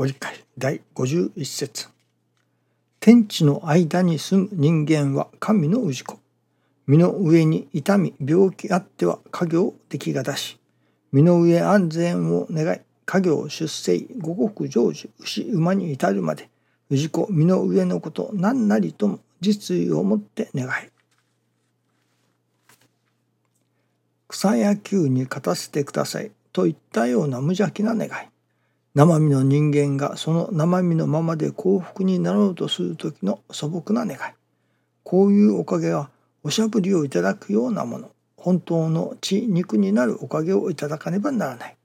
ご理解第51節。天地の間に住む人間は神の氏子。身の上に痛み病気あっては家業出来が出し身の上安全を願い家業出生五穀成就牛馬に至るまで氏子身の上のこと何なりとも実意をもって願い。草野球に勝たせてくださいといったような無邪気な願い。生身の人間がその生身のままで幸福になろうとする時の素朴な願い。こういうおかげはおしゃぶりをいただくようなもの。本当の血肉になるおかげをいただかねばならない。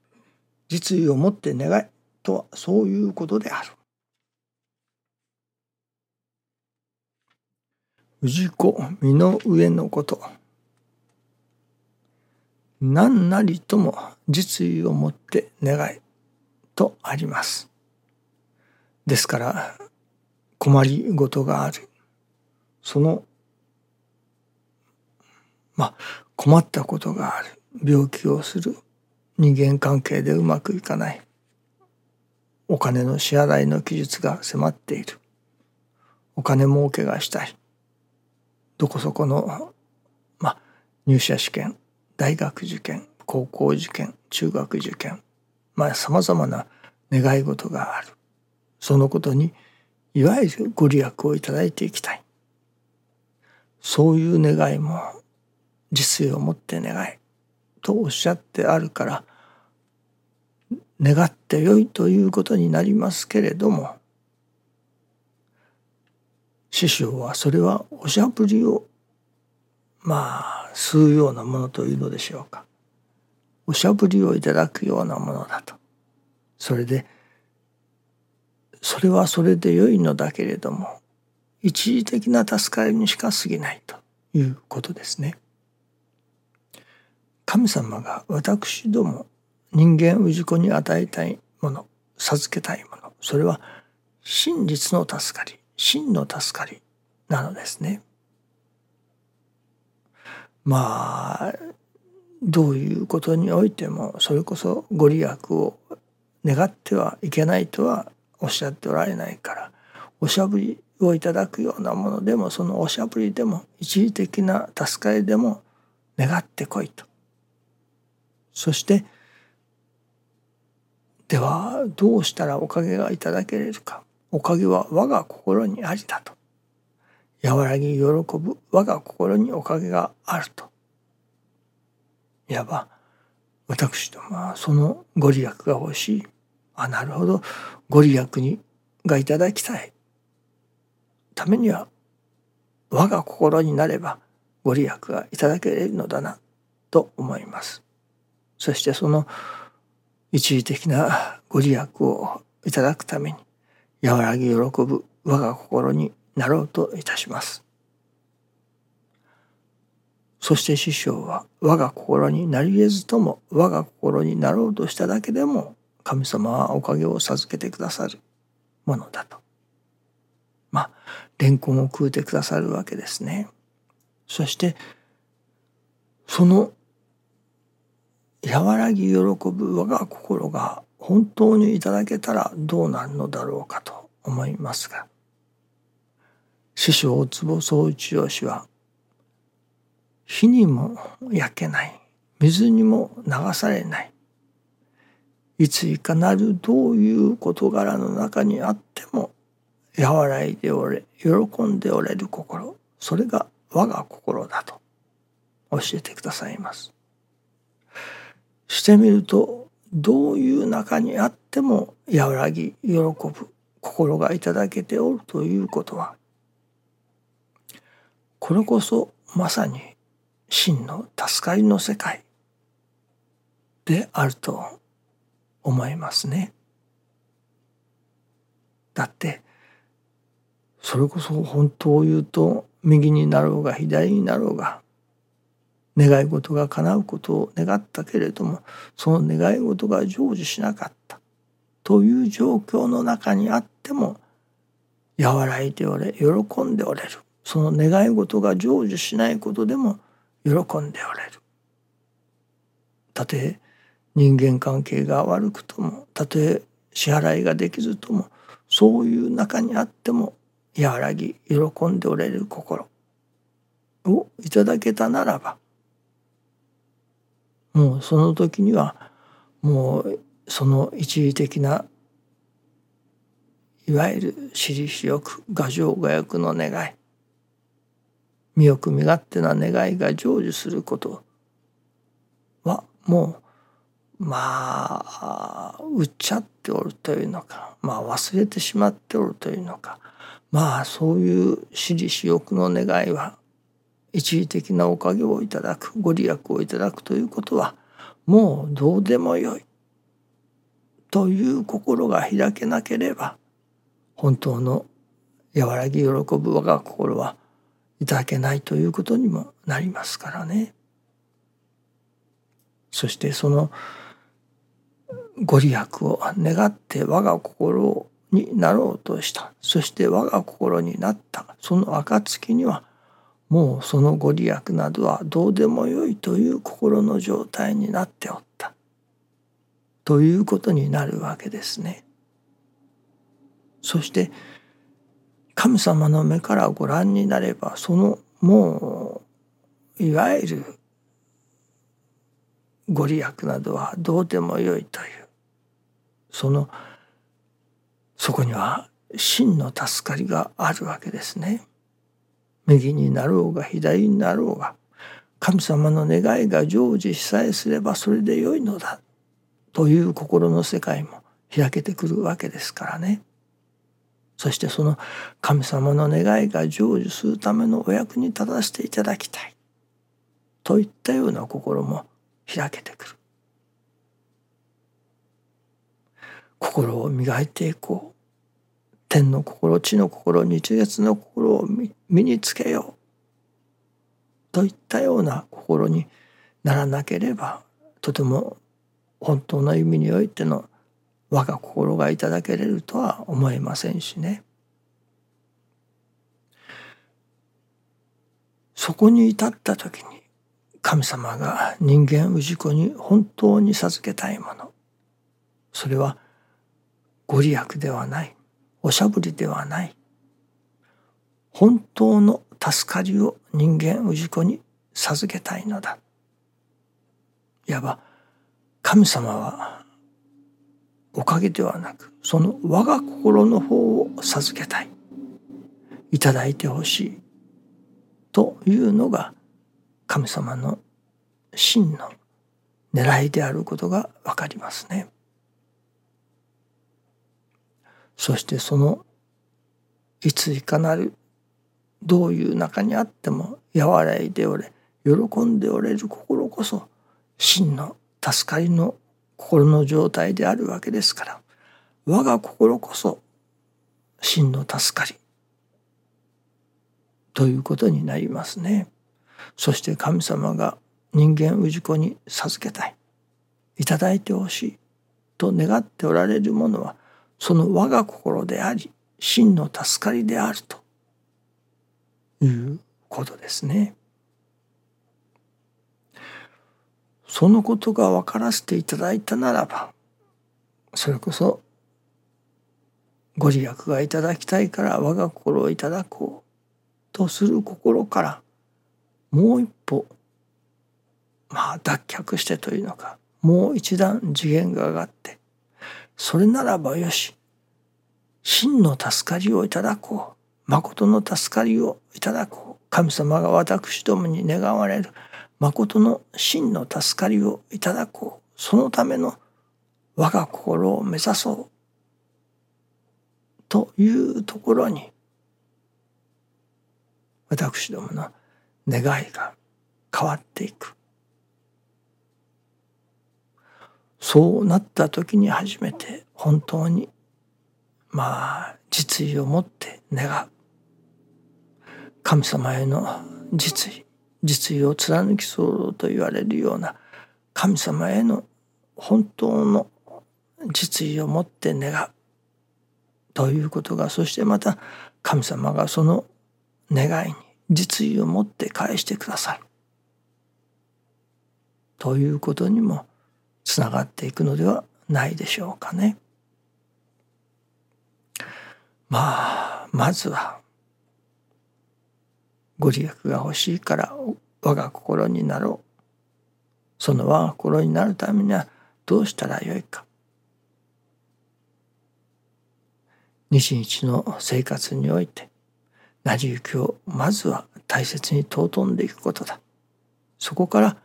実意をもって願いとはそういうことである。氏子身の上のこと。何なりとも実意をもって願い。とあります。ですから困りごとがある。そのまあ困ったことがある。病気をする。人間関係でうまくいかない。お金の支払いの期日が迫っている。お金儲けがしたい。どこそこの、まあ、入社試験大学受験高校受験中学受験まあさまざまな願い事がある。そのことにいわゆるご利益をいただいていきたい。そういう願いも実意を持って願いとおっしゃってあるから願ってよいということになりますけれども師匠はそれはおしゃぶりをまあ吸うようなものというのでしょうか。おしゃぶりをいただくようなものだとそれでそれはそれで良いのだけれども一時的な助かりにしか過ぎないということですね。神様が私ども人間氏子に与えたいもの授けたいものそれは真実の助かり真の助かりなのですね。まあどういうことにおいてもそれこそご利益を願ってはいけないとはおっしゃっておられないからおしゃぶりをいただくようなものでもそのおしゃぶりでも一時的な助かりでも願ってこいと。そしてではどうしたらおかげがいただけれるか。おかげは我が心にありだと。和らぎ喜ぶ我が心におかげがあると。いわば私どもはそのご利益が欲しいあなるほどご利益にがいただきたいためには我が心になればご利益がいただけるのだなと思います。そしてその一時的なご利益をいただくために和らぎ喜ぶ我が心になろうといたします。そして師匠は我が心になり得ずとも我が心になろうとしただけでも神様はおかげを授けてくださるものだと。まあ、レンコンを食うてくださるわけですね。そして、その和らぎ喜ぶ我が心が本当にいただけたらどうなるのだろうかと思いますが、師匠大坪宗一郎氏は、火にも焼けない、水にも流されない、いついかなるどういう事柄の中にあっても和らいでおれ喜んでおれる心それが我が心だと教えてくださいます。してみるとどういう中にあっても和らぎ喜ぶ心がいただけておるということはこれこそまさに真の助かりの世界であると思いますね。だってそれこそ本当を言うと右になろうが左になろうが願い事が叶うことを願ったけれどもその願い事が成就しなかったという状況の中にあっても和らいでおれ喜んでおれるその願い事が成就しないことでも喜んでおれる。たとえ人間関係が悪くともたとえ支払いができずともそういう中にあっても和らぎ喜んでおれる心をいただけたならばもうその時にはもうその一時的ないわゆる私利私欲牙城画欲の願い身欲身勝手な願いが成就することはもうまあ売っちゃっておるというのか。まあ忘れてしまっておるというのか。まあそういう私利私欲の願いは一時的なおかげをいただくご利益をいただくということはもうどうでもよいという心が開けなければ本当の和らぎ喜ぶ我が心はいただけないということにもなりますからね。そしてそのご利益を願って我が心になろうとしたそして我が心になったその暁にはもうそのご利益などはどうでもよいという心の状態になっておったということになるわけですね。そして神様の目からご覧になればそのもういわゆるご利益などはどうでもよいというそのそこには真の助かりがあるわけですね。右になろうが左になろうが神様の願いが成就しさえすればそれでよいのだという心の世界も開けてくるわけですからね。そしてその神様の願いが成就するためのお役に立たせていただきたい。といったような心も開けてくる。心を磨いていこう。天の心地の心日月の心を身につけよう。といったような心にならなければとても本当の意味においての我が心がいただけれるとは思えませんしね。そこに至った時に神様が人間氏子に本当に授けたいもの。それはご利益ではない。おしゃぶりではない。本当の助かりを人間氏子に授けたいのだ。いわば神様はおかげではなくその我が心の方を授けたいいただいてほしいというのが神様の真の狙いであることがわかりますね。そしてそのいついかなるどういう中にあっても和らいでおれ喜んでおれる心こそ真の助かりの心の状態であるわけですから我が心こそ真の助かりということになりますね。そして神様が人間氏子に授けたいいいてほしいと願っておられるものはその我が心であり真の助かりであるということですね。そのことが分からせていただいたならばそれこそご利益がいただきたいから我が心をいただこうとする心からもう一歩まあ脱却してというのかもう一段次元が上がってそれならばよし真の助かりをいただこう誠の助かりをいただこう神様が私どもに願われる誠の真の助かりをいただこうそのための我が心を目指そうというところに私どもの願いが変わっていく。そうなった時に初めて本当にまあ実意を持って願う。神様への実意。実意を貫きそうと言われるような神様への本当の実意を持って願うということがそしてまた神様がその願いに実意を持って返してくださるということにもつながっていくのではないでしょうかね。まあまずはご利益が欲しいから我が心になろう。その我が心になるためにはどうしたらよいか。日々の生活において成り行きをまずは大切に尊んでいくことだ。そこから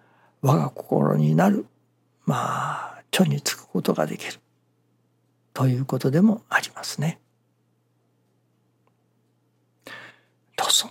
我が心になるまあ著につくことができる。ということでもありますね。どうぞ